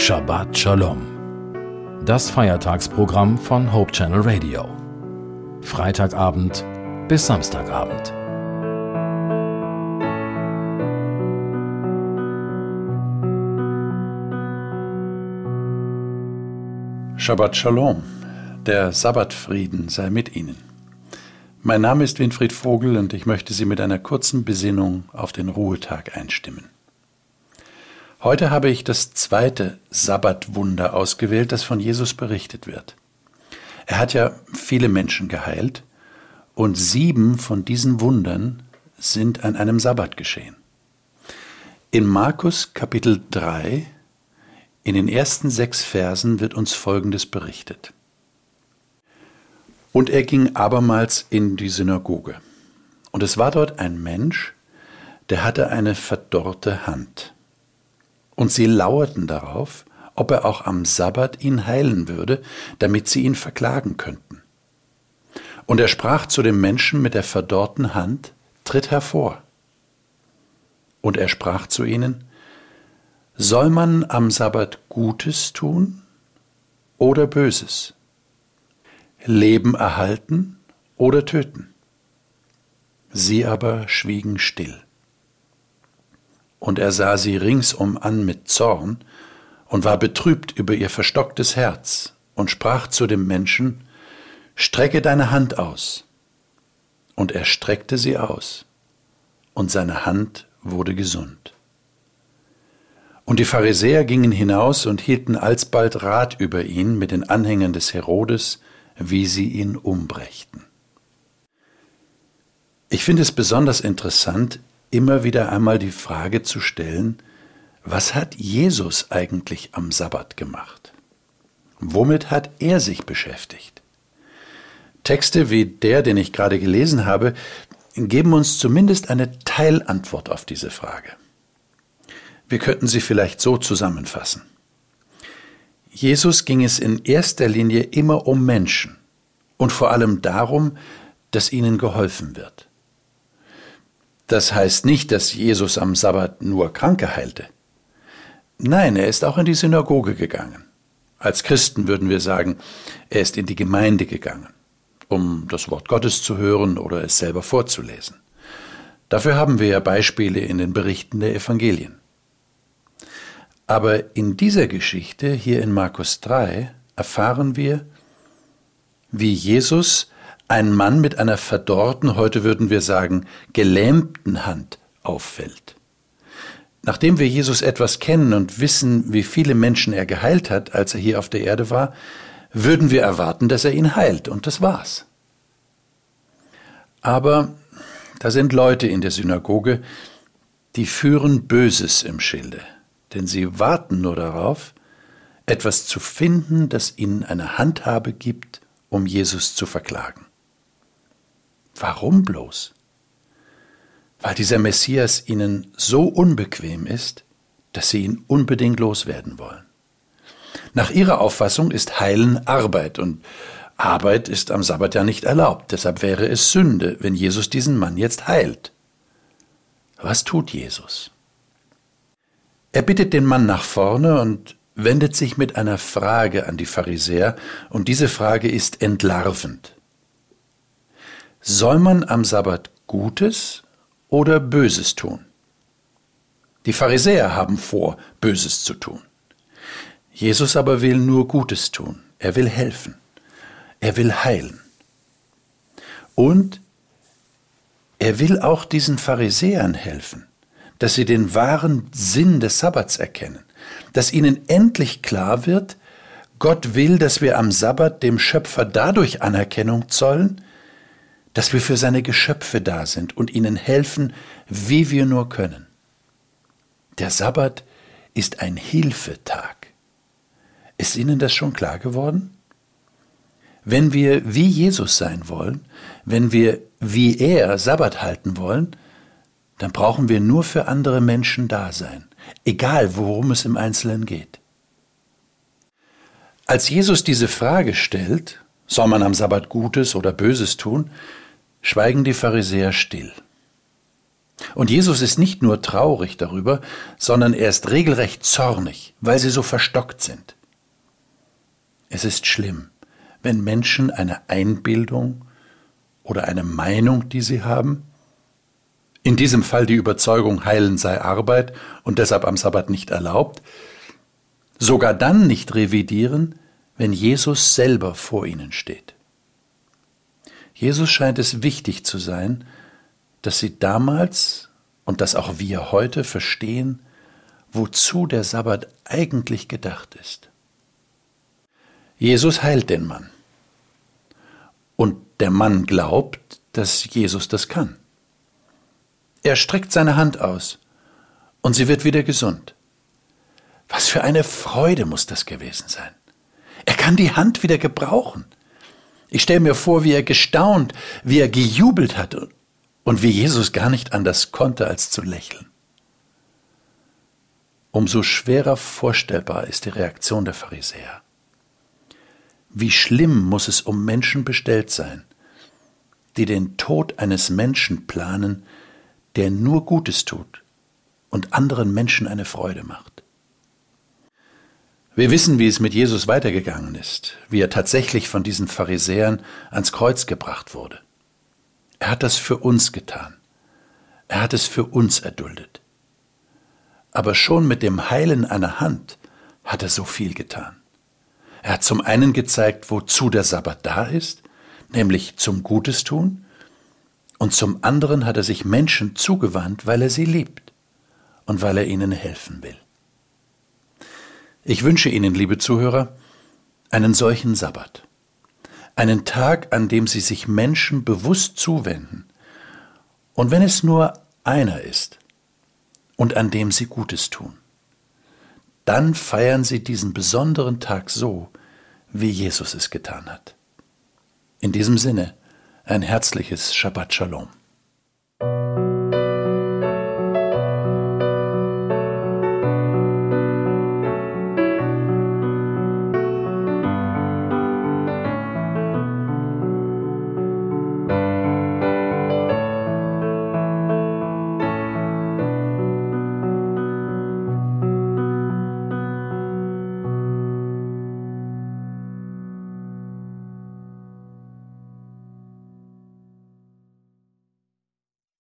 Shabbat Shalom. Das Feiertagsprogramm von Hope Channel Radio. Freitagabend bis Samstagabend. Shabbat Shalom. Der Sabbatfrieden sei mit Ihnen. Mein Name ist Winfried Vogel und ich möchte Sie mit einer kurzen Besinnung auf den Ruhetag einstimmen. Heute habe ich das zweite Sabbatwunder ausgewählt, das von Jesus berichtet wird. Er hat ja viele Menschen geheilt und sieben von diesen Wundern sind an einem Sabbat geschehen. In Markus Kapitel 3, in den ersten sechs Versen wird uns Folgendes berichtet. Und er ging abermals in die Synagoge. Und es war dort ein Mensch, der hatte eine verdorrte Hand. Und sie lauerten darauf, ob er auch am Sabbat ihn heilen würde, damit sie ihn verklagen könnten. Und er sprach zu dem Menschen mit der verdorrten Hand, Tritt hervor. Und er sprach zu ihnen, Soll man am Sabbat Gutes tun oder Böses? Leben erhalten oder töten? Sie aber schwiegen still. Und er sah sie ringsum an mit Zorn und war betrübt über ihr verstocktes Herz und sprach zu dem Menschen, Strecke deine Hand aus. Und er streckte sie aus, und seine Hand wurde gesund. Und die Pharisäer gingen hinaus und hielten alsbald Rat über ihn mit den Anhängern des Herodes, wie sie ihn umbrächten. Ich finde es besonders interessant, immer wieder einmal die Frage zu stellen, was hat Jesus eigentlich am Sabbat gemacht? Womit hat er sich beschäftigt? Texte wie der, den ich gerade gelesen habe, geben uns zumindest eine Teilantwort auf diese Frage. Wir könnten sie vielleicht so zusammenfassen. Jesus ging es in erster Linie immer um Menschen und vor allem darum, dass ihnen geholfen wird. Das heißt nicht, dass Jesus am Sabbat nur Kranke heilte. Nein, er ist auch in die Synagoge gegangen. Als Christen würden wir sagen, er ist in die Gemeinde gegangen, um das Wort Gottes zu hören oder es selber vorzulesen. Dafür haben wir ja Beispiele in den Berichten der Evangelien. Aber in dieser Geschichte hier in Markus 3 erfahren wir, wie Jesus ein Mann mit einer verdorrten, heute würden wir sagen, gelähmten Hand auffällt. Nachdem wir Jesus etwas kennen und wissen, wie viele Menschen er geheilt hat, als er hier auf der Erde war, würden wir erwarten, dass er ihn heilt, und das war's. Aber da sind Leute in der Synagoge, die führen Böses im Schilde, denn sie warten nur darauf, etwas zu finden, das ihnen eine Handhabe gibt, um Jesus zu verklagen. Warum bloß? Weil dieser Messias ihnen so unbequem ist, dass sie ihn unbedingt loswerden wollen. Nach ihrer Auffassung ist Heilen Arbeit und Arbeit ist am Sabbat ja nicht erlaubt. Deshalb wäre es Sünde, wenn Jesus diesen Mann jetzt heilt. Was tut Jesus? Er bittet den Mann nach vorne und wendet sich mit einer Frage an die Pharisäer, und diese Frage ist entlarvend. Soll man am Sabbat Gutes oder Böses tun? Die Pharisäer haben vor, Böses zu tun. Jesus aber will nur Gutes tun. Er will helfen. Er will heilen. Und er will auch diesen Pharisäern helfen, dass sie den wahren Sinn des Sabbats erkennen, dass ihnen endlich klar wird, Gott will, dass wir am Sabbat dem Schöpfer dadurch Anerkennung zollen, dass wir für seine Geschöpfe da sind und ihnen helfen, wie wir nur können. Der Sabbat ist ein Hilfetag. Ist Ihnen das schon klar geworden? Wenn wir wie Jesus sein wollen, wenn wir wie er Sabbat halten wollen, dann brauchen wir nur für andere Menschen da sein, egal worum es im Einzelnen geht. Als Jesus diese Frage stellt, soll man am Sabbat Gutes oder Böses tun, schweigen die Pharisäer still. Und Jesus ist nicht nur traurig darüber, sondern er ist regelrecht zornig, weil sie so verstockt sind. Es ist schlimm, wenn Menschen eine Einbildung oder eine Meinung, die sie haben, in diesem Fall die Überzeugung, heilen sei Arbeit und deshalb am Sabbat nicht erlaubt, sogar dann nicht revidieren, wenn Jesus selber vor ihnen steht. Jesus scheint es wichtig zu sein, dass sie damals und dass auch wir heute verstehen, wozu der Sabbat eigentlich gedacht ist. Jesus heilt den Mann. Und der Mann glaubt, dass Jesus das kann. Er streckt seine Hand aus und sie wird wieder gesund. Was für eine Freude muss das gewesen sein. Er kann die Hand wieder gebrauchen. Ich stelle mir vor, wie er gestaunt, wie er gejubelt hat und wie Jesus gar nicht anders konnte, als zu lächeln. Umso schwerer vorstellbar ist die Reaktion der Pharisäer. Wie schlimm muss es um Menschen bestellt sein, die den Tod eines Menschen planen, der nur Gutes tut und anderen Menschen eine Freude macht. Wir wissen, wie es mit Jesus weitergegangen ist, wie er tatsächlich von diesen Pharisäern ans Kreuz gebracht wurde. Er hat das für uns getan. Er hat es für uns erduldet. Aber schon mit dem Heilen einer Hand hat er so viel getan. Er hat zum einen gezeigt, wozu der Sabbat da ist, nämlich zum Gutes tun, und zum anderen hat er sich Menschen zugewandt, weil er sie liebt und weil er ihnen helfen will. Ich wünsche Ihnen, liebe Zuhörer, einen solchen Sabbat, einen Tag, an dem Sie sich Menschen bewusst zuwenden, und wenn es nur einer ist, und an dem Sie Gutes tun, dann feiern Sie diesen besonderen Tag so, wie Jesus es getan hat. In diesem Sinne, ein herzliches Shabbat Shalom.